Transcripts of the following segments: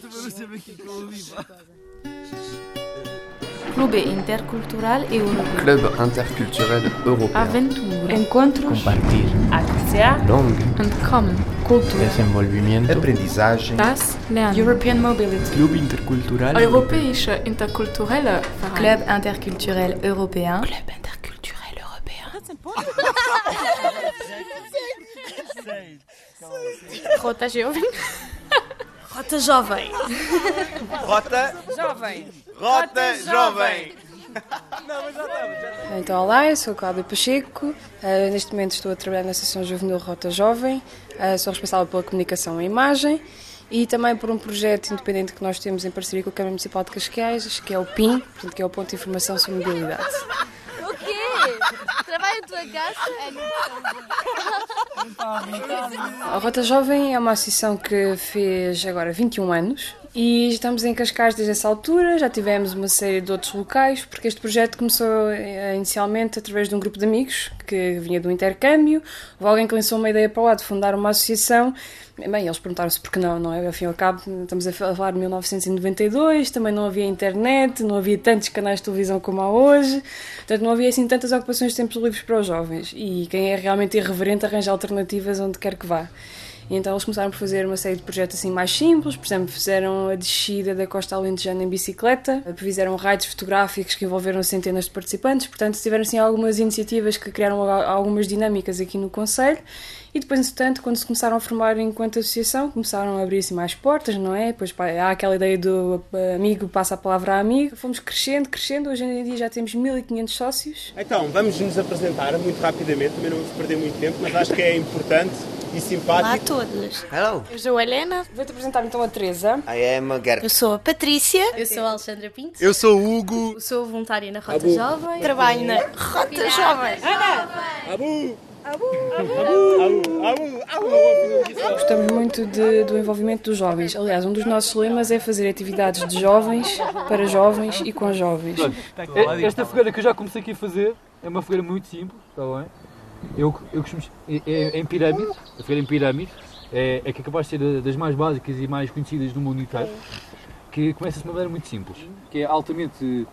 Também não sei bem o que é que eu ouvi, pá. Clube Intercultural Europeu. Club interculturel européen. Aventura. Encontros. Compartir. Acontecer. Langue. Entkommen. Cultura. Desenvolvimento. Aprendizagem. Das Lernen. European Mobility. Clube Intercultural Europäische interkulturelle Verein. Club interculturel européen. Club Rota Jovem. Rota Jovem. Rota Jovem. Rota Jovem. Então, olá, eu sou a Cláudia Pacheco. Uh, neste momento estou a trabalhar na Associação Juvenil Rota Jovem. Uh, sou responsável pela comunicação e imagem e também por um projeto independente que nós temos em parceria com a Câmara Municipal de Cascais, que é o PIN, portanto, que é o Ponto de Informação sobre Mobilidade. O quê? Trabalha em tua casa? A Rota Jovem é uma associação que fez agora 21 anos e estamos em Cascais desde essa altura, já tivemos uma série de outros locais, porque este projeto começou eh, inicialmente através de um grupo de amigos que vinha do intercâmbio, houve alguém que lançou uma ideia para lá de fundar uma associação, bem, eles perguntaram-se por que não, não é? Ao fim e ao cabo, estamos a falar de 1992, também não havia internet, não havia tantos canais de televisão como há hoje, portanto não havia assim tantas ocupações de tempos livres para os jovens, e quem é realmente irreverente arranja alternativas onde quer que vá. Então eles começaram por fazer uma série de projetos assim mais simples, por exemplo, fizeram a descida da Costa Alentejana em bicicleta, fizeram raids fotográficos que envolveram centenas de participantes, portanto tiveram assim algumas iniciativas que criaram algumas dinâmicas aqui no Conselho e depois, entretanto, quando se começaram a formar enquanto associação, começaram a abrir-se mais portas, não é? Depois há aquela ideia do amigo passa a palavra a amigo. Fomos crescendo, crescendo. Hoje em dia já temos 1500 sócios. Então, vamos nos apresentar muito rapidamente, também não vamos perder muito tempo, mas acho que é importante e simpático. Olá a todos. Hello. Eu sou a Helena. Vou-te apresentar então a Teresa. I am a Gert. Eu sou a Patrícia. Eu sou a Alexandra Pinto. Eu sou o Hugo. Eu sou voluntária na Rota Jovem. Trabalho na Rota Jovem. Abu. Abu. Abu. Abu. Abu. Gostamos muito de- do envolvimento dos jovens. Aliás, um dos nossos lemas é fazer atividades de jovens, para jovens e com jovens. Esta fogueira que eu já comecei aqui a fazer é uma fogueira muito simples, está bem? Eu, eu costumo. É, é em pirâmide, a fogueira em pirâmide, é, é que é capaz de ser das mais básicas e mais conhecidas do mundo inteiro, que começa de uma maneira muito simples, que é altamente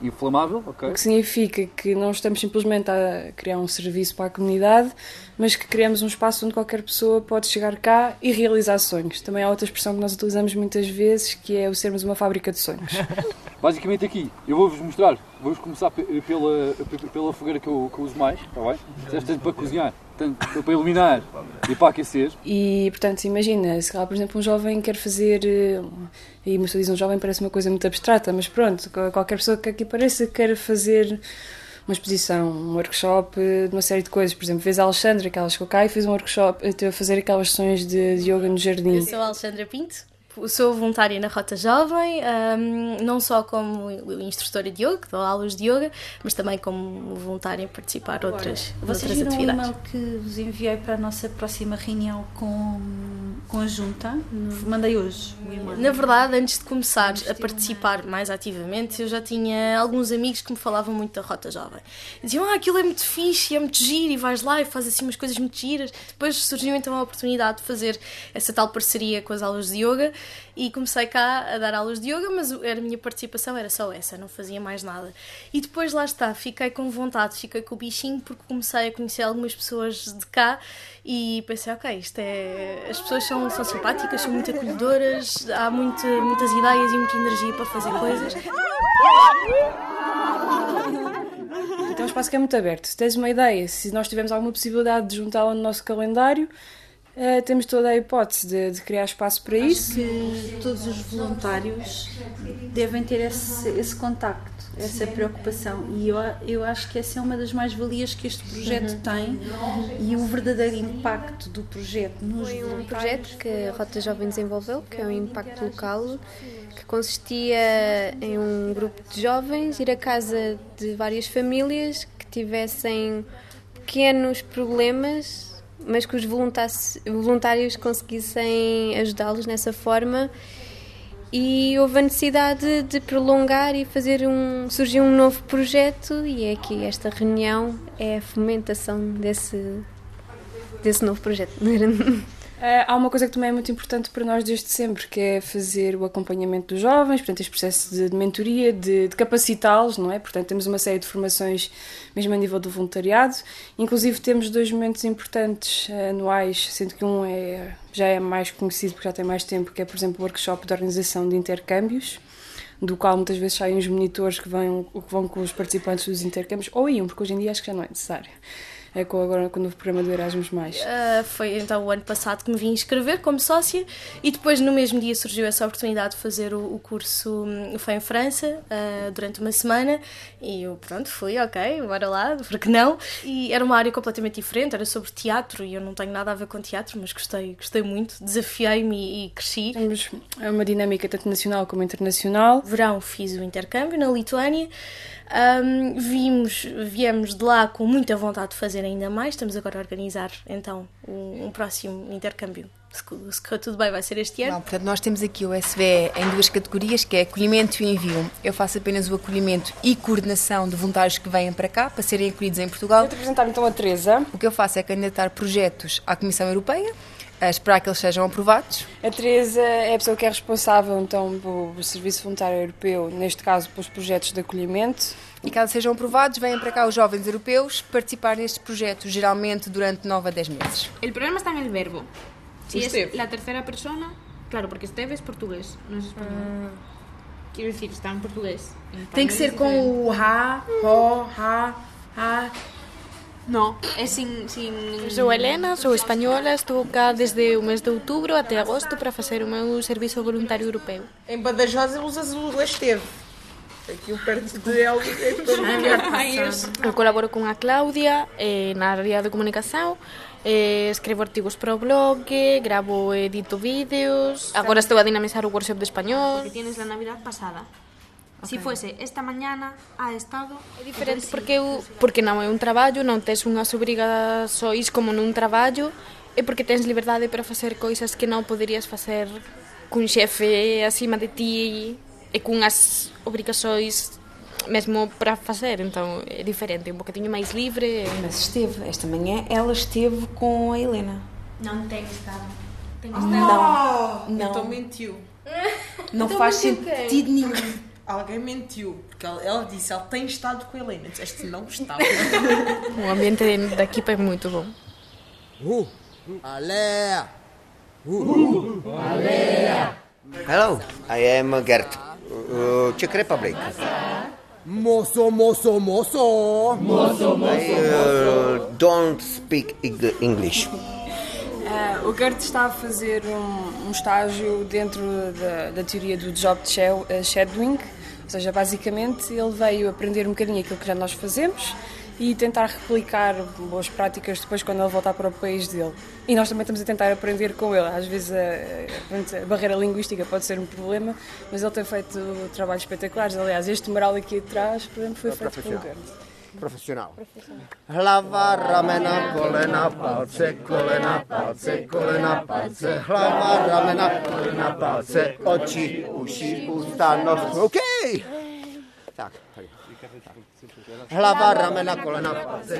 inflamável, ok? O que significa que não estamos simplesmente a criar um serviço para a comunidade, mas que criamos um espaço onde qualquer pessoa pode chegar cá e realizar sonhos. Também há outra expressão que nós utilizamos muitas vezes, que é o sermos uma fábrica de sonhos. Basicamente aqui, eu vou-vos mostrar, vou-vos começar pe- pela, pe- pela fogueira que eu, que eu uso mais, está bem? Serve tanto para cozinhar, tanto para iluminar e para aquecer. E, portanto, imagina, se lá, por exemplo, um jovem quer fazer. eh, E uma pessoa diz um jovem parece uma coisa muito abstrata, mas pronto, qual- qualquer pessoa que aqui pareça queira fazer uma exposição, um workshop eh, de uma série de coisas. Por exemplo, vês a Alexandra, que ela chegou cá e fez um workshop, eh, teve a fazer aquelas sessões de, de yoga no jardim. Eu sou a Alexandra Pinto. Sou voluntária na Rota Jovem, ahm, não só como instrutora de yoga, dou aulas de yoga, mas também como voluntária a participar de outras, Vocês outras viram o atividades. e-mail que vos enviei para a nossa próxima reunião com, com a Junta? Mandei hoje o e-mail. Na verdade, antes de começar a participar mais ativamente, eu já tinha alguns amigos que me falavam muito da Rota Jovem. Diziam, ah, aquilo é muito fixe, é muito giro, e vais lá e fazes assim umas coisas muito giras. Depois surgiu então a oportunidade de fazer essa tal parceria com as aulas de yoga e comecei cá a dar aulas de yoga, mas a minha participação era só essa, não fazia mais nada. E depois lá está, fiquei com vontade, fiquei com o bichinho porque comecei a conhecer algumas pessoas de cá e pensei, ok, isto é. As pessoas são, são simpáticas, são muito acolhedoras, há muito, muitas ideias e muita energia para fazer coisas. Então é um espaço que é muito aberto. Se tens uma ideia, se nós tivermos alguma possibilidade de juntá-la no nosso calendário, eh, temos toda a hipótese de, de criar espaço para isso. que todos os voluntários devem ter esse, esse contacto, essa preocupação. E eu, eu acho que essa é uma das mais-valias que este projeto tem e o verdadeiro impacto do projeto nos Foi um projeto que a Rota Jovem desenvolveu, que é um impacto local, que consistia em um grupo de jovens ir à casa de várias famílias que tivessem pequenos problemas, mas que os voluntários, conseguissem ajudá-los nessa forma. E houve a necessidade de prolongar e fazer um. surgiu um novo projeto, e é aqui esta reunião é a fomentação desse, desse novo projeto. Uh, há uma coisa que também é muito importante para nós desde sempre, que é fazer o acompanhamento dos jovens, portanto, este processo de, de mentoria, de, de capacitá-los, não é? Portanto, temos uma série de formações mesmo a nível do voluntariado. Inclusive, temos dois momentos importantes uh, anuais, sendo que um é, já é mais conhecido porque já tem mais tempo, que é, por exemplo, o workshop de organização de intercâmbios do qual muitas vezes saem os monitores que vão, que vão com os participantes dos intercâmbios, ou iam, porque hoje em dia acho que já não é necessário é com agora com o novo programa do Erasmus. Uh, foi então o ano passado que me vim inscrever como sócia e depois no mesmo dia surgiu essa oportunidade de fazer o, o curso hum, Foi em França uh, durante uma semana e eu pronto fui, ok, bora lá, porque não? E era uma área completamente diferente, era sobre teatro e eu não tenho nada a ver com teatro, mas gostei, gostei muito, desafiei-me e, e cresci. Temos uma dinâmica tanto nacional como internacional. Verão fiz o intercâmbio na Lituânia. Um, vimos, viemos de lá com muita vontade de fazer ainda mais. Estamos agora a organizar então um, um próximo intercâmbio. Se, se correr tudo bem, vai ser este ano. Não, portanto, nós temos aqui o SVE em duas categorias, que é acolhimento e envio. Eu faço apenas o acolhimento e coordenação de voluntários que venham para cá, para serem acolhidos em Portugal. Vou-te apresentar então a Teresa. O que eu faço é candidatar projetos à Comissão Europeia, a esperar que eles sejam aprovados. A Teresa é a pessoa que é responsável então pelo Serviço Voluntário Europeu, neste caso pelos projetos de acolhimento. E caso sejam aprovados, venham para cá os jovens europeus participar nestes projetos, geralmente durante 9 a 10 meses. O problema está no verbo. Si es la tercera persona, claro, porque Esteve es portugués, no es español. Ah. Quiero decir, está en portugués. En Tem que ser com o ha, ho, ha, ha. No, é sin, sin... Sou Helena, sou española, estou cá desde o mês de outubro até agosto para facer o meu servizo voluntario europeu. Em Badajoz usas o Esteve. Aquí perto de algo Eu colaboro con a Claudia eh, na área de comunicación eh, escribo artigos para o blog, gravo e edito vídeos, agora estou a dinamizar o workshop de español. Que tienes la Navidad pasada. Okay. Si fuese esta mañana ha estado é diferente porque eu, porque non é un traballo, non tes unhas obrigas sois como nun traballo e porque tens liberdade para facer coisas que non poderías facer cun xefe acima de ti e cunhas obrigações mesmo para fazer, então é diferente, um bocadinho mais livre. Mas esteve, esta manhã ela esteve com a Helena. Não tem estado. Não, não. Então mentiu. Não então faz sentido nenhum. Alguém mentiu, porque ela, ela, disse, ela tem estado com a Helena. Disseste não estava. o ambiente da equipa é muito bom. Uh, Alea! Uh, uh, Alea! Hello, I am Gert. Uh, Czech Republic. Mozo, mozo, mozo. Mozo, mozo, I uh, don't speak English. Uh, o Gert está a fazer um, um estágio dentro da, da, teoria do job shadowing, ou seja, basicamente ele veio aprender um bocadinho aquilo que já nós fazemos e tentar replicar boas práticas depois quando ele voltar para o país dele. E nós também estamos a tentar aprender com ele. Às vezes a, a barreira linguística pode ser um problema, mas ele tem feito trabalhos espetaculares. Aliás, este mural aqui atrás, por exemplo, foi é feito pelo Gerd. Professional. Hlava, ramena, kolena, palce, kolena, palce, kolena, palce, hlava, ramena, kolena, palce, oči, uši, ústa, nos. OK! Tak, Hlava, ramena, colena,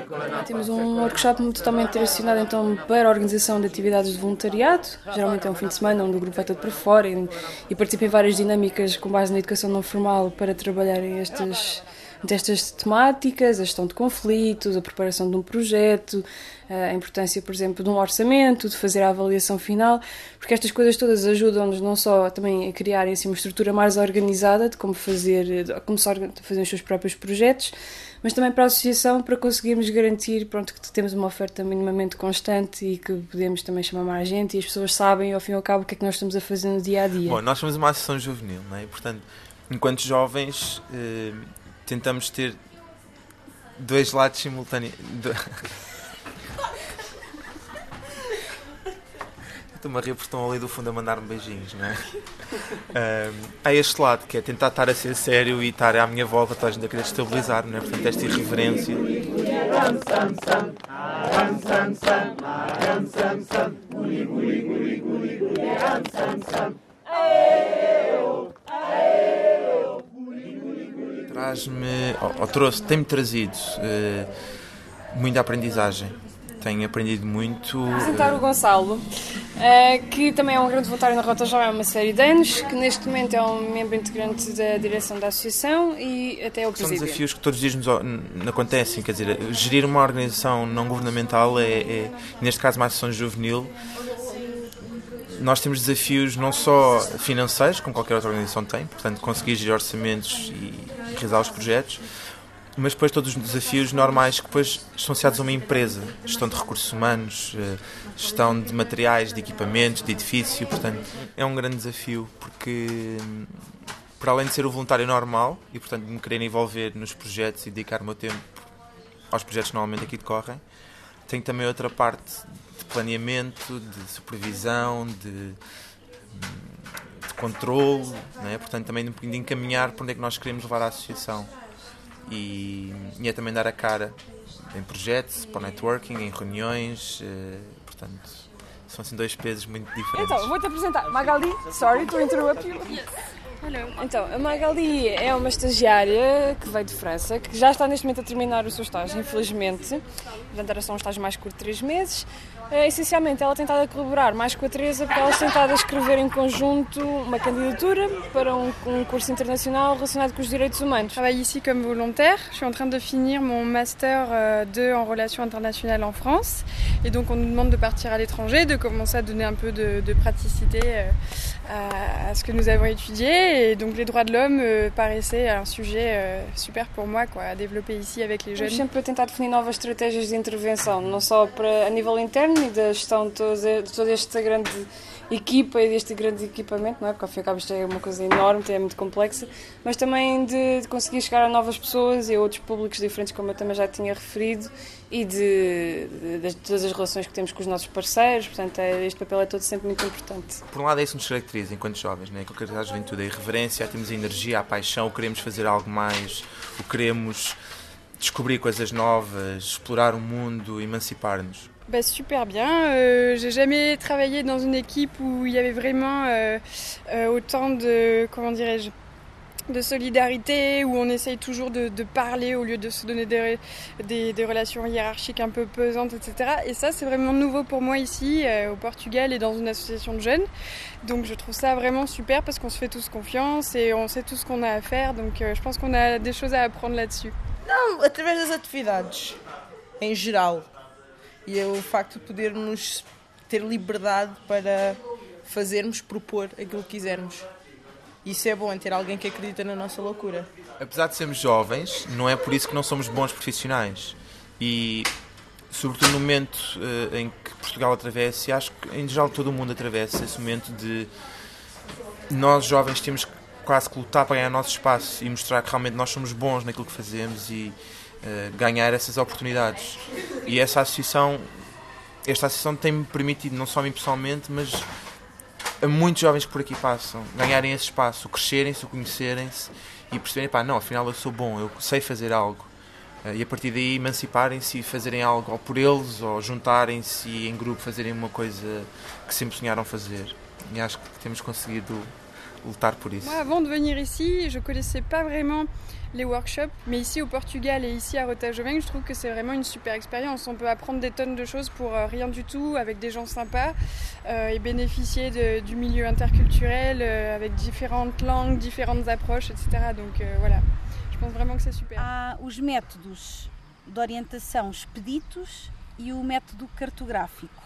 colena. Temos um workshop totalmente direcionado então para a organização de atividades de voluntariado. Geralmente é um fim de semana onde o grupo vai todo para fora e, e participa em várias dinâmicas com base na educação não formal para trabalharem estas destas temáticas, a gestão de conflitos, a preparação de um projeto, a importância, por exemplo, de um orçamento, de fazer a avaliação final, porque estas coisas todas ajudam-nos não só também a criarem assim, uma estrutura mais organizada de como fazer, de a fazer os seus próprios projetos, mas também para a associação para conseguirmos garantir pronto, que temos uma oferta minimamente constante e que podemos também chamar mais gente e as pessoas sabem ao fim e ao cabo o que é que nós estamos a fazer no dia a dia. Bom, nós somos uma associação juvenil, não é? Portanto, enquanto jovens eh, tentamos ter dois lados simultâneos. Estou-me a rir porque estão ali do fundo a mandar-me beijinhos, não é? Um, há este lado que é tentar estar a ser sério e estar à minha volta, toda a a querer estabilizar, não é? Portanto, esta irreverência. Traz-me, ou, ou trouxe, tem-me trazido uh, muita aprendizagem tenho aprendido muito. Apresentar o Gonçalo, eh, que também é um grande voluntário na Rota Jovem há uma série de anos, que neste momento é um membro integrante da direção da associação e até é o São presidente. desafios que todos os dias nos, nos acontecem, quer dizer, gerir uma organização não governamental é, é neste caso, uma associação juvenil. Nós temos desafios não só financeiros, como qualquer outra organização tem, portanto, conseguir gerir orçamentos e realizar os projetos, mas depois todos os desafios normais que depois estão associados a uma empresa, gestão de recursos humanos, eh, gestão de materiais, de equipamentos, de edifício, portanto é um grande desafio porque para além de ser o voluntário normal e portanto me querer envolver nos projetos e dedicar o meu tempo aos projetos que normalmente aqui decorrem, tenho também outra parte de planeamento, de supervisão, de, de controle, né? portanto também de encaminhar para onde é que nós queremos levar a associação e, e é também dar a cara em projetos, para o networking, em reuniões, eh, portanto, são assim dois pesos muito diferentes. Então, vou-te apresentar Magali, sorry to interrupt you. Então, a Magali é uma estagiária que veio de França, que já está neste momento a terminar o seu estágio, infelizmente. Portanto, era só um estágio mais curto 3 meses. Uh, essencialmente, ela tem estado a colaborar mais com a Teresa porque elas têm estado a escrever em conjunto uma candidatura para um, um curso internacional relacionado com os direitos humanos. Travaille ici comme volontaire. Suis en train de finir mon master euh, 2 en relations internationales en France. Et donc, on nous demande de partir à l'étranger, de commencer à donner un peu de, de praticité euh, à, à, ce que nous avons étudié. Et donc, les droits de l'homme euh, paraissaient un sujet euh, super pour moi quoi, à développer ici avec les jeunes. Temos sempre tentar definir novas estratégias de intervenção, não só para, a nível interno e da gestão de, todo, esta grande equipa e deste grande equipamento, não é? porque ao fim e ao cabo isto é uma coisa enorme, é muito complexa, mas também de, de, conseguir chegar a novas pessoas e a outros públicos diferentes, como eu também já tinha referido, e de, de, de todas as relações que temos com os nossos parceiros, portanto é, este papel é todo sempre muito importante. Por um lado é isso que nos caracteriza enquanto jovens, né? com a juventude, a irreverência, temos a energia, a paixão, queremos fazer algo mais, o queremos descobrir coisas novas, explorar o mundo, emancipar-nos. Bah, super bien. Euh, J'ai jamais travaillé dans une équipe où il y avait vraiment euh, euh, autant de comment dirais-je de solidarité, où on essaye toujours de, parler au lieu de se donner des, des, des, relations hiérarchiques un peu pesantes, etc. Et ça, c'est vraiment nouveau pour moi ici, au Portugal et dans une association de jeunes. Donc je trouve ça vraiment super parce qu'on se fait tous confiance et on sait tout ce qu'on a à faire. Donc je pense qu'on a des choses à apprendre là-dessus. Não, através das atividades, em geral. E é o facto de podermos ter liberdade para fazermos, propor aquilo que quisermos. Isso é bom, é ter alguém que acredita na nossa loucura. Apesar de sermos jovens, não é por isso que não somos bons profissionais. E, sobretudo no momento uh, em que Portugal atravessa, e acho que em geral todo o mundo atravessa esse momento de nós jovens temos quase que lutar para ganhar nosso espaço e mostrar que realmente nós somos bons naquilo que fazemos e uh, ganhar essas oportunidades. E essa associação, esta associação tem-me permitido, não só a mim pessoalmente, mas a muitos jovens que por aqui passam, ganharem esse espaço, crescerem-se, conhecerem-se e perceberem, pá, não, afinal eu sou bom, eu sei fazer algo. Uh, e a partir daí emanciparem-se e fazerem algo ou por eles, ou juntarem-se em grupo fazerem uma coisa que sempre sonharam fazer. E acho que temos conseguido lutar por isso. Moi, avant de venir ici, je connaissais pas vraiment les workshops, mais ici au Portugal et ici à Rota Jovem, je trouve que c'est vraiment une super expérience. On peut apprendre des tonnes de choses pour euh, rien du tout, avec des gens sympas, euh, et bénéficier de, du milieu interculturel, euh, avec différentes langues, différentes approches, etc. Donc euh, voilà, je pense vraiment que c'est super. Há os métodos de orientação expeditos e o método cartográfico.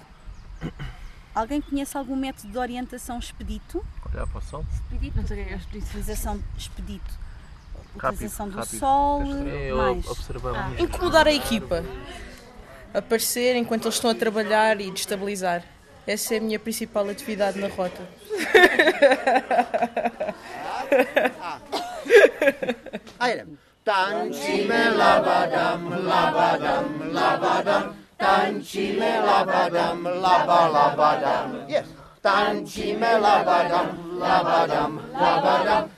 Alguém conhece algum método de orientação expedito? Olhar para o sol? Expedito? Não sei o que é expedito. Utilização expedito. Utilização do rápido. sol, mais. Ah. Incomodar a equipa. Aparecer enquanto eles estão a trabalhar e destabilizar. Essa é a minha principal atividade na rota. Tançime labadam labadam labadam Tançime labadam laba labadam Yes. Tançime labadam labadam labadam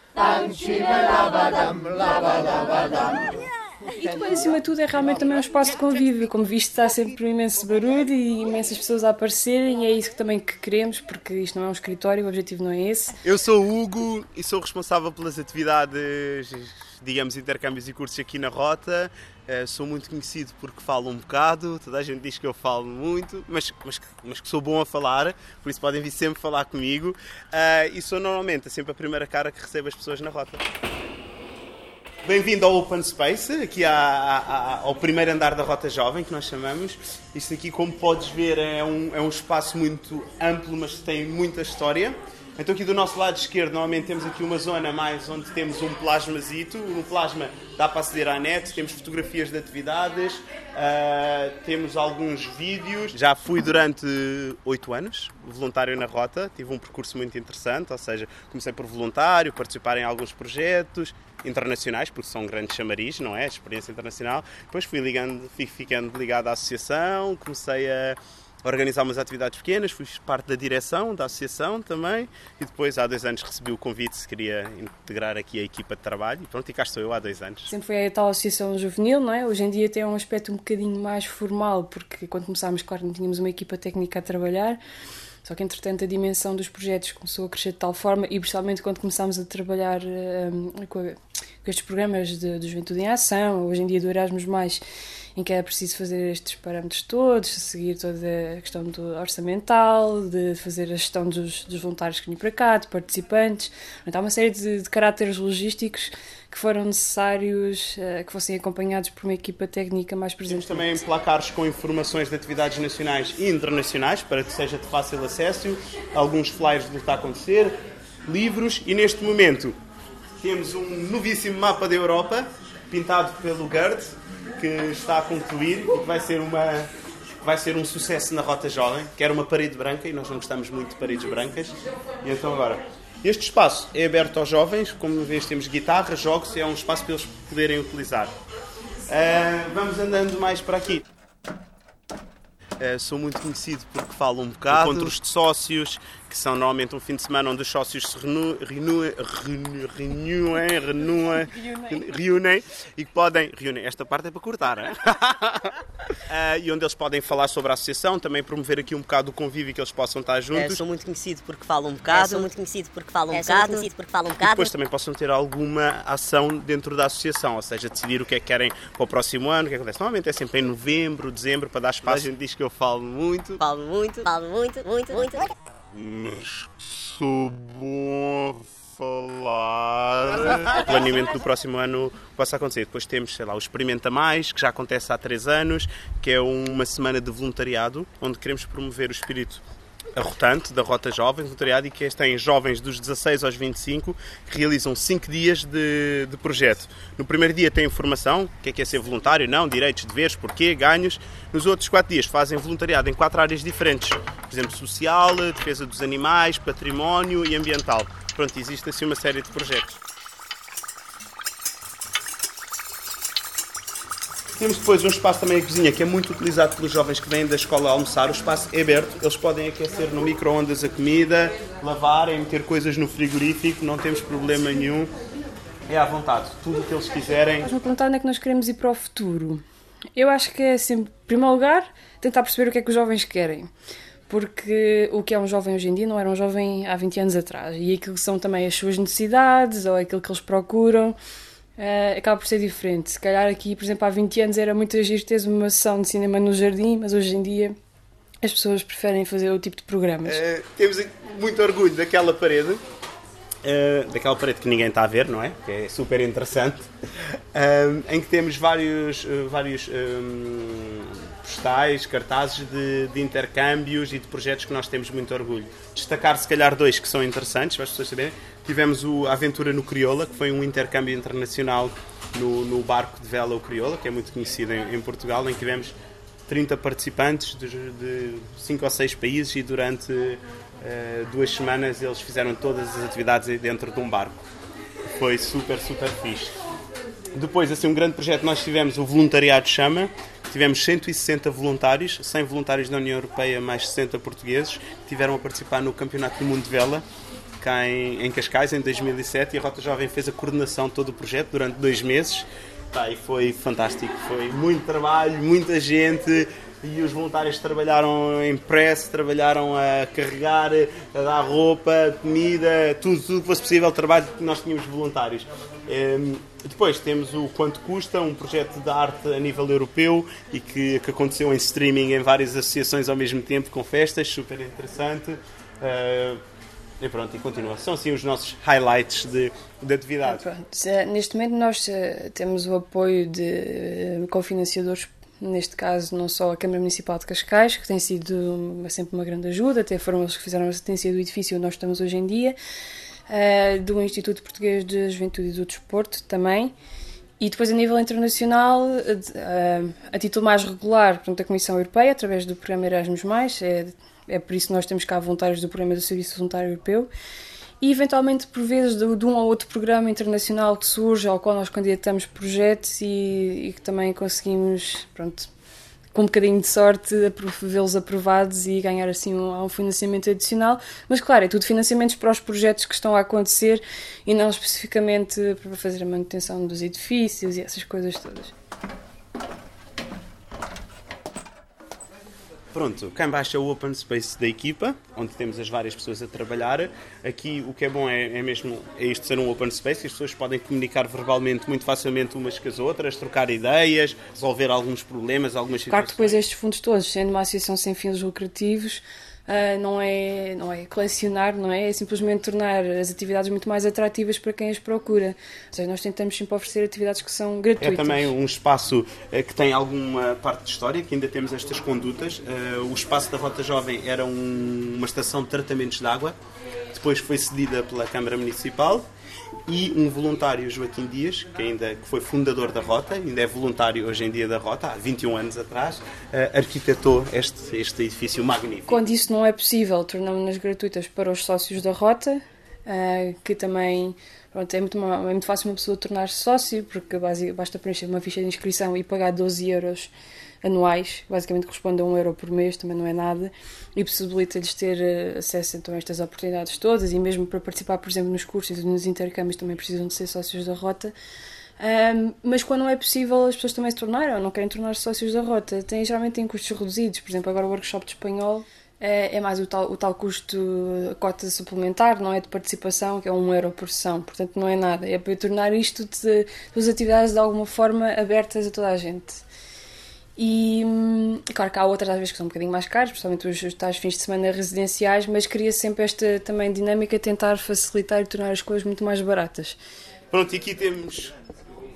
E depois, acima de tudo, é realmente também um espaço de convívio. Como visto, está sempre um imenso barulho e imensas pessoas a aparecerem, e é isso que também que queremos, porque isto não é um escritório, o objetivo não é esse. Eu sou o Hugo e sou responsável pelas atividades digamos, intercâmbios e cursos aqui na Rota. Uh, sou muito conhecido porque falo um bocado, toda a gente diz que eu falo muito, mas, mas, mas que sou bom a falar, por isso podem vir sempre falar comigo. Uh, e sou normalmente sempre a primeira cara que recebe as pessoas na Rota. Bem-vindo ao Open Space, aqui à, à, ao primeiro andar da Rota Jovem, que nós chamamos. Isto aqui, como podes ver, é um, é um espaço muito amplo, mas tem muita história. Então aqui do nosso lado esquerdo normalmente temos aqui uma zona mais onde temos um plasmazito. No plasma dá para aceder à net, temos fotografias de atividades, uh, temos alguns vídeos. Já fui durante oito anos voluntário na Rota, tive um percurso muito interessante, ou seja, comecei por voluntário, participar em alguns projetos internacionais, porque são grandes chamariz, não é? Experiência internacional. Depois fui ligando, fui ficando ligado à associação, comecei a organizar umas atividades pequenas, fui parte da direção da associação também e depois há dois anos recebi o convite se queria integrar aqui a equipa de trabalho e pronto, e cá estou eu há dois anos. Sempre foi a tal associação juvenil, não é? Hoje em dia tem um aspecto um bocadinho mais formal, porque quando começámos, claro, não tínhamos uma equipa técnica a trabalhar, só que, entretanto, a dimensão dos projetos começou a crescer de tal forma, e principalmente quando começámos a trabalhar um, com, a, com, estes programas de, de Juventude em Ação, hoje em dia do Erasmus, mais, em que é preciso fazer estes parâmetros todos, seguir toda a questão do orçamental, de fazer a gestão dos, dos voluntários que vêm para cá, de participantes. Então, há uma série de, de caráteres logísticos que foram necessários uh, que fossem acompanhados por uma equipa técnica mais presente. Temos também placares com informações de atividades nacionais e internacionais para que seja de fácil acesso, alguns flyers do que está a acontecer, livros e neste momento temos um novíssimo mapa da Europa pintado pelo Gerd que está a concluir e que vai ser uma vai ser um sucesso na Rota Jovem, que era uma parede branca e nós não gostamos muito de paredes brancas. E então agora este espaço é aberto aos jovens, como vês temos guitarra, jogos, é um espaço para eles poderem utilizar. Uh, vamos andando mais para aqui. Uh, sou muito conhecido porque falo um bocado. Encontros de sócios, que são normalmente um fim de semana onde os sócios se reúnem, reúnem, reúnem e que podem. Reúnem, esta parte é para cortar, é? uh, e onde eles podem falar sobre a associação, também promover aqui um bocado o convívio que eles possam estar juntos. É, sou muito conhecido porque falo um bocado. É, sou muito conhecido porque falo um é, bocado. Conhecido porque falo um bocado. E depois também possam ter alguma ação dentro da associação, ou seja, decidir o que é que querem para o próximo ano, o que acontece. Normalmente é sempre em novembro, dezembro, para dar espaço. A gente diz que eu falo muito. Falo muito, falo muito, muito, muito. Mas sou bom a falar. O planeamento do próximo ano possa acontecer. Depois temos, sei lá, o Experimenta Mais, que já acontece há três anos, que é uma semana de voluntariado, onde queremos promover o espírito a rotante da Rota Jovem, voluntariado, e que tem jovens dos 16 aos 25 que realizam 5 dias de, de projeto. No primeiro dia tem informação, o que é, que é ser voluntário, não, direitos, deveres, porquê, ganhos. Nos outros 4 dias fazem voluntariado em 4 áreas diferentes, por exemplo, social, defesa dos animais, património e ambiental. Pronto, existe assim uma série de projetos. Temos depois um espaço também a cozinha que é muito utilizado pelos jovens que vêm da escola a almoçar. O espaço é aberto, eles podem aquecer no micro-ondas a comida, lavarem, meter coisas no frigorífico, não temos problema nenhum. É à vontade, tudo o que eles quiserem. Mas me perguntar onde é que nós queremos ir para o futuro. Eu acho que é sempre, em primeiro lugar, tentar perceber o que é que os jovens querem porque o que é um jovem hoje em dia não era um jovem há 20 anos atrás. E aquilo que são também as suas necessidades ou aquilo que eles procuram uh, acaba por ser diferente. Se calhar aqui, por exemplo, há 20 anos era muito agir ter uma sessão de cinema no jardim, mas hoje em dia as pessoas preferem fazer o tipo de programas. Uh, temos muito orgulho daquela parede. Uh, daquela parede que ninguém está a ver, não é? Que é super interessante, uh, em que temos vários, uh, vários um, postais, cartazes de, de, intercâmbios e de projetos que nós temos muito orgulho. Destacar, se calhar, dois que são interessantes, para as pessoas saberem. Tivemos o, a aventura no Crioula, que foi um intercâmbio internacional no, no barco de vela o Crioula, que é muito conhecido em, em Portugal, em que tivemos 30 participantes de 5 ou 6 países e durante uh, duas semanas eles fizeram todas as atividades dentro de um barco. Foi super, super fixe. Depois, assim, um grande projeto nós tivemos o Voluntariado Chama. Tivemos 160 voluntários, 100 voluntários da União Europeia, mais 60 portugueses, que tiveram a participar no Campeonato do Mundo de Vela cá em, em Cascais em 2007 e a Rota Jovem fez a coordenação de todo o projeto durante dois meses. E foi fantástico, foi muito trabalho, muita gente, e os voluntários trabalharam em press, trabalharam a carregar, a dar roupa, comida, tudo, tudo que fosse possível, trabalho que nós tínhamos voluntários. Um, depois temos o Quanto Custa, um projeto de arte a nível europeu e que, que aconteceu em streaming em várias associações ao mesmo tempo, com festas, super interessante. E pronto, e continua. São assim os nossos highlights de, de atividade. É, neste momento nós eh, temos o apoio de eh, cofinanciadores neste caso não só a Câmara Municipal de Cascais, que tem sido sempre uma grande ajuda, até foram eles que fizeram a assistência do edifício onde nós estamos hoje em dia, do Instituto Português de Juventude e do Desporto também, e depois a nível internacional, uh, a título mais regular, portanto, a Comissão Europeia, através do programa Erasmus+, é, é por isso que nós temos cá voluntários do programa do Serviço Voluntário Europeu, e eventualmente por vezes de, de, um ou outro programa internacional que surge ao qual nós candidatamos projetos e, e que também conseguimos, pronto, com um bocadinho de sorte, vê-los aprovados e ganhar assim um, um, financiamento adicional. Mas claro, é tudo financiamentos para os projetos que estão a acontecer e não especificamente para fazer a manutenção dos edifícios e essas coisas todas. Pronto, cá embaixo é o open space da equipa, onde temos as várias pessoas a trabalhar. Aqui o que é bom é, é mesmo é isto ser um open space, as pessoas podem comunicar verbalmente muito facilmente umas com as outras, trocar ideias, resolver alguns problemas, algumas situações. Claro que depois estes fundos todos, sendo uma associação sem fins lucrativos, uh, não, é, não é colecionar, não é? É simplesmente tornar as atividades muito mais atrativas para quem as procura. Ou seja, nós tentamos sempre oferecer atividades que são gratuitas. É também um espaço uh, que tem alguma parte de história, que ainda temos estas condutas. Uh, o espaço da Rota Jovem era um, uma estação de tratamentos de água, depois foi cedida pela Câmara Municipal e um voluntário, Joaquim Dias, que ainda que foi fundador da Rota, ainda é voluntário hoje em dia da Rota, há 21 anos atrás, uh, arquitetou este, este edifício magnífico. Quando isso não é possível, tornamos-nas gratuitas para os sócios da Rota, uh, que também pronto, é, muito, é muito fácil uma pessoa tornar-se sócio, porque basta preencher uma ficha de inscrição e pagar 12 euros anuais, basicamente corresponde a um euro por mês, também não é nada, e possibilita-lhes ter eh, acesso então, a estas oportunidades todas, e mesmo para participar, por exemplo, nos cursos e nos intercâmbios também precisam de ser sócios da Rota. Um, mas quando não é possível as pessoas também se tornarem ou não querem tornar-se sócios da Rota, tem, geralmente têm custos reduzidos, por exemplo, agora o workshop de espanhol é, é mais o tal, o tal custo, a cota suplementar, não é de participação, que é um euro por sessão, portanto não é nada, é para tornar isto de atividades de alguma forma abertas a toda a gente. E claro que há outras às vezes que são um bocadinho mais caras, principalmente os, os tais fins de semana residenciais, mas queria sempre esta também dinâmica tentar facilitar e tornar as coisas muito mais baratas. Pronto, e aqui temos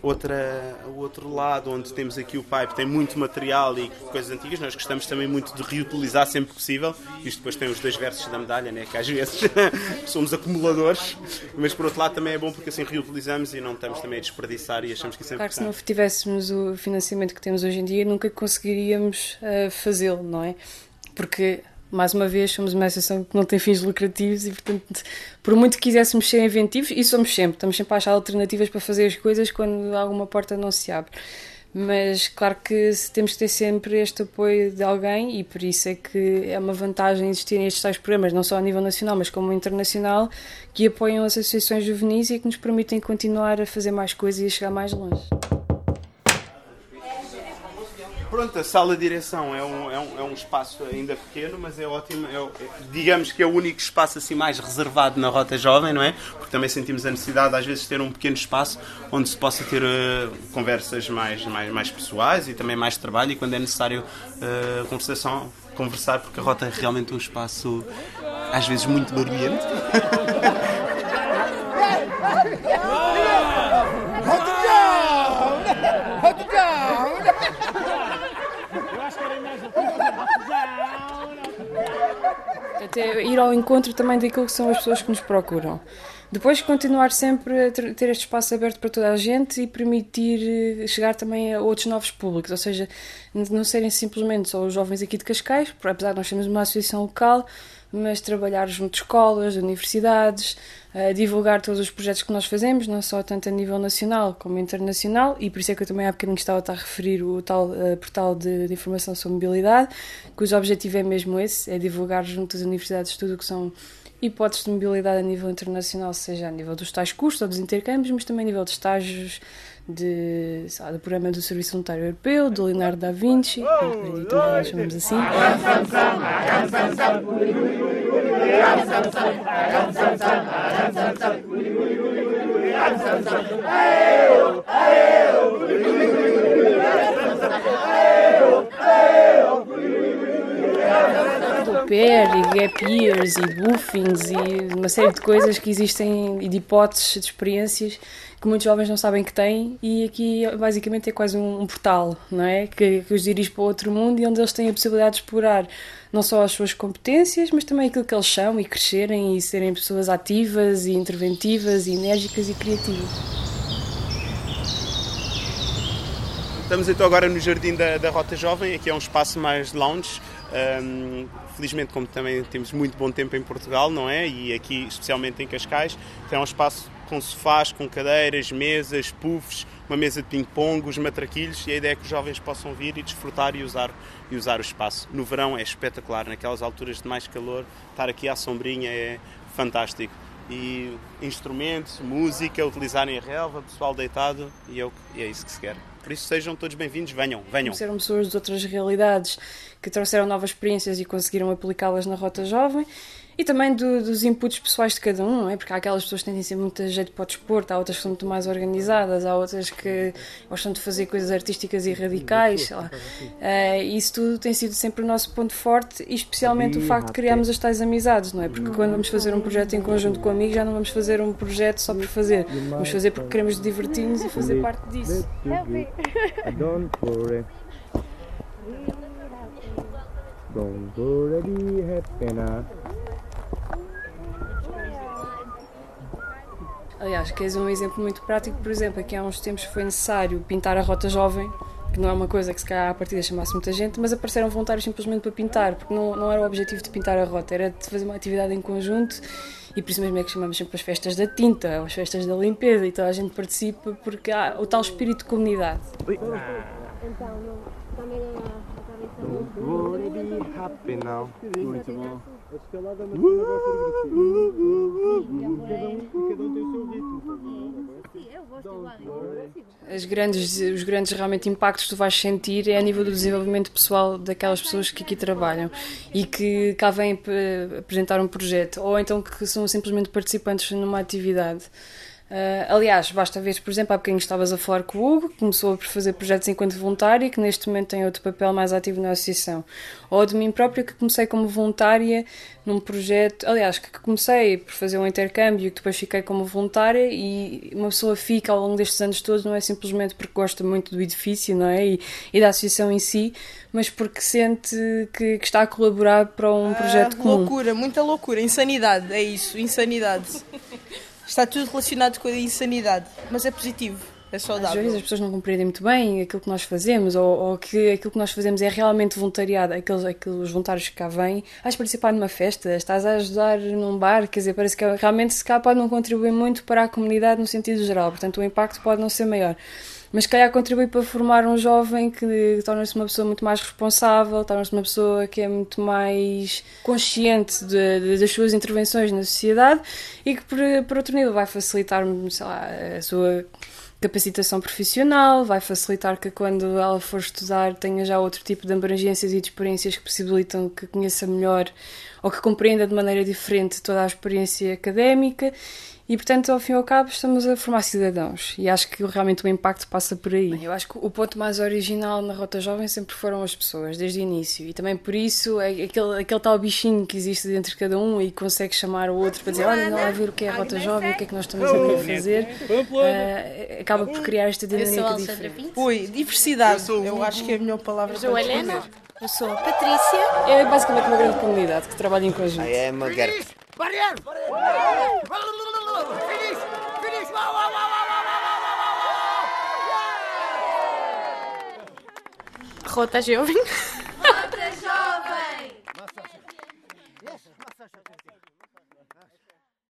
outra, o outro lado, onde temos aqui o pipe, tem muito material e coisas antigas. Nós gostamos também muito de reutilizar sempre possível. Isto depois tem os dois versos da medalha, né? que às vezes somos acumuladores, mas por outro lado também é bom porque assim reutilizamos e não estamos também a desperdiçar e achamos que isso é Claro que se não tivéssemos o financiamento que temos hoje em dia, nunca conseguiríamos uh, fazê-lo, não é? Porque mais uma vez, somos uma associação que não tem fins lucrativos e, portanto, por muito que quiséssemos ser inventivos, e somos sempre, estamos sempre a achar alternativas para fazer as coisas quando alguma porta não se abre. Mas, claro que temos que ter sempre este apoio de alguém e por isso é que é uma vantagem existirem estes tais programas, não só a nível nacional, mas como internacional, que apoiam as associações juvenis e que nos permitem continuar a fazer mais coisas e a chegar mais longe. Pronto, a sala de direção é um, é um, é um espaço ainda pequeno, mas é ótimo. É, digamos que é o único espaço assim mais reservado na Rota Jovem, não é? Porque também sentimos a necessidade, às vezes, de ter um pequeno espaço onde se possa ter uh, conversas mais, mais, mais pessoais e também mais trabalho e quando é necessário uh, conversação, conversar, porque a Rota é realmente um espaço, às vezes, muito barulhento. Até ir ao encontro também daquilo que são as pessoas que nos procuram. Depois continuar sempre a ter este espaço aberto para toda a gente e permitir eh, chegar também a outros novos públicos, ou seja, não serem simplesmente só os jovens aqui de Cascais, apesar de nós termos uma associação local, mas trabalhar junto de escolas, universidades, divulgar todos os projetos que nós fazemos, não só tanto a nível nacional como internacional, e por isso é que eu também há bocadinho estava a referir o tal uh, portal de, de, informação sobre mobilidade, cujo objetivo é mesmo esse, é divulgar junto às universidades tudo o que são hipóteses de mobilidade a nível internacional, seja a nível dos tais cursos ou dos intercâmbios, mas também a nível de estágios, de, lá, do programa do Serviço Voluntário Europeu, do Leonardo da Vinci, e também chamamos assim. Pair e gap years e buffings e uma série de coisas que existem e de hipóteses, de experiências que muitos jovens não sabem que têm e aqui basicamente é quase um, um portal, não é? Que, que, os dirige para outro mundo e onde eles têm a possibilidade de explorar não só as suas competências, mas também aquilo que eles são e crescerem e serem pessoas ativas e interventivas e enérgicas e criativas. Estamos então agora no Jardim da, da Rota Jovem, aqui é um espaço mais lounge, um, felizmente, como também temos muito bom tempo em Portugal, não é? E aqui, especialmente em Cascais, tem um espaço com sofás, com cadeiras, mesas, puffs, uma mesa de ping-pong, os matraquilhos, e a ideia é que os jovens possam vir e desfrutar e usar, e usar o espaço. No verão é espetacular, naquelas alturas de mais calor, estar aqui à sombrinha é fantástico. E instrumentos, música, utilizarem a relva, pessoal deitado, e é, e é isso que se quer. Por isso sejam todos bem-vindos, venham, venham. Serão pessoas de outras realidades que trouxeram novas experiências e conseguiram aplicá-las na Rota Jovem e também do, dos inputs pessoais de cada um, é? Porque há aquelas pessoas que têm sempre muito jeito para o desporto, há outras que são muito mais organizadas, há outras que gostam de fazer coisas artísticas e radicais, sei lá. Uh, isso tudo tem sido sempre o nosso ponto forte e especialmente o facto de criarmos as tais amizades, não é? Porque quando vamos fazer um projeto em conjunto com amigos, já não vamos fazer um projeto só por fazer, vamos fazer porque queremos divertir-nos e fazer parte disso. Don't worry, be Aliás, queres um exemplo muito prático, por exemplo, aqui há uns tempos foi necessário pintar a rota jovem, que não é uma coisa que se calhar à partida chamasse muita gente, mas apareceram voluntários simplesmente para pintar, porque não, não era o objetivo de pintar a rota, era de fazer uma atividade em conjunto e por isso mesmo é que chamamos sempre as festas da tinta, as festas da limpeza e toda a gente participa porque há o tal espírito de comunidade. Então, também happy now. Muito bom. A escalada é uma As grandes, os grandes realmente impactos que tu vais sentir é a nível do desenvolvimento pessoal daquelas pessoas que aqui trabalham e que cá vêm apresentar um projeto ou então que são simplesmente participantes numa atividade. Uh, aliás, basta ver, por exemplo, há bocadinho estavas a falar com o Hugo, que começou por fazer projetos enquanto voluntária, que neste momento tem outro papel mais ativo na associação. Ou de mim própria, que comecei como voluntária num projeto, aliás, que comecei por fazer um intercâmbio, que depois fiquei como voluntária, e uma pessoa fica ao longo destes anos todos, não é simplesmente porque gosta muito do edifício, não é? E, e da associação em si, mas porque sente que, que está a colaborar para um ah, projeto comum. Loucura, muita loucura, insanidade, é isso, insanidade. Está tudo relacionado com a insanidade, mas é positivo. É saudável. Às vezes as pessoas não compreendem muito bem aquilo que nós fazemos ou, ou, que aquilo que nós fazemos é realmente voluntariado. Aqueles, aqueles voluntários que cá vêm, vais participar numa festa, estás a ajudar num bar, quer dizer, parece que realmente se cá pode não contribuir muito para a comunidade no sentido geral, portanto o impacto pode não ser maior mas calhar contribui para formar um jovem que torna-se uma pessoa muito mais responsável, torna-se uma pessoa que é muito mais consciente de, de, das suas intervenções na sociedade e que, por, por outro nível, vai facilitar lá, a sua capacitação profissional, vai facilitar que quando ela for estudar tenha já outro tipo de abrangências e de experiências que possibilitam que conheça melhor ou que compreenda de maneira diferente toda a experiência académica e, portanto, ao fim e ao cabo, estamos a formar cidadãos. E acho que realmente o impacto passa por aí. Eu acho que o ponto mais original na Rota Jovem sempre foram as pessoas, desde o início. E também por isso, é aquele, aquele tal bichinho que existe dentro de cada um e consegue chamar o outro para dizer: Olha, não vai ver o que é a Rota Jovem, o que é que nós estamos a fazer. Uh, acaba por criar esta dinâmica diferente. Oi, diversidade. Eu, eu acho que é a melhor palavra para Helena. Eu sou a Patrícia. É basicamente uma grande comunidade que trabalha em conjunto. I am a Gert. Finish! Finish! Wow, wow, wow, wow, wow, wow, wow, wow! Rota jovem.